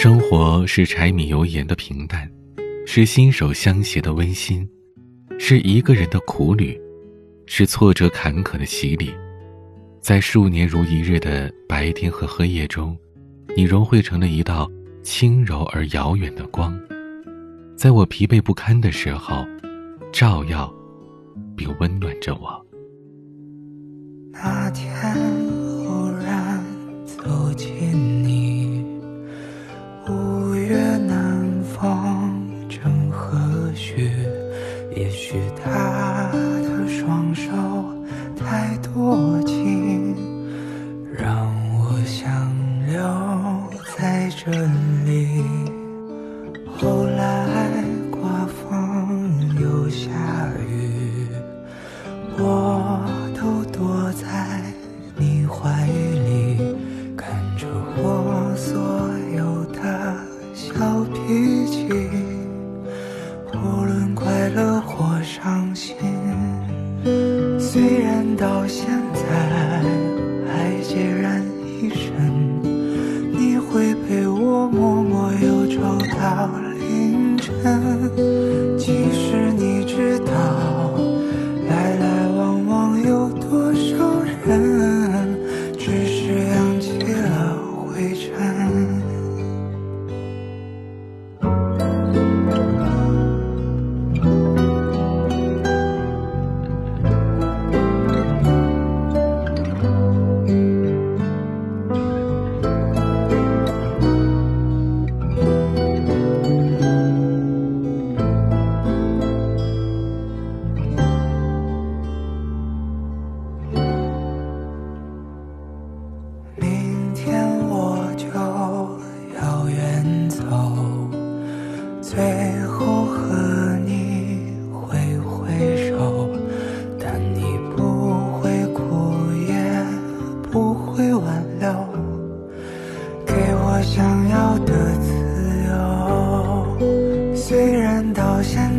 生活是柴米油盐的平淡，是心手相携的温馨，是一个人的苦旅，是挫折坎坷的洗礼。在数年如一日的白天和黑夜中，你融汇成了一道轻柔而遥远的光，在我疲惫不堪的时候，照耀并温暖着我。那天虽然到现在还孑然一身，你会陪我默默忧愁到凌晨。即使你知道来来往往有多少人，只是扬起了灰尘。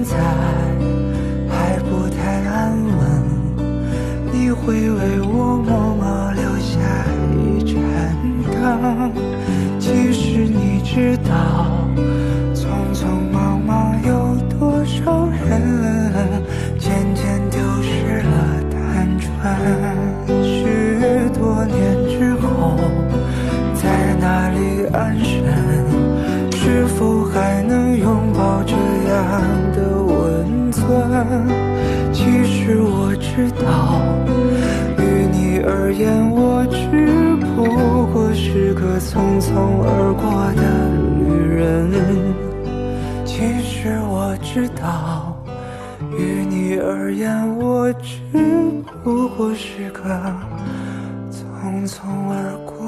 现在还不太安稳，你会为我默默留下一盏灯。其实你知道，匆匆忙忙有多少人，渐渐丢失了单纯。许多年之后，在哪里安身？知道，于你而言，我只不过是个匆匆而过的旅人。其实我知道，于你而言，我只不过是个匆匆而过。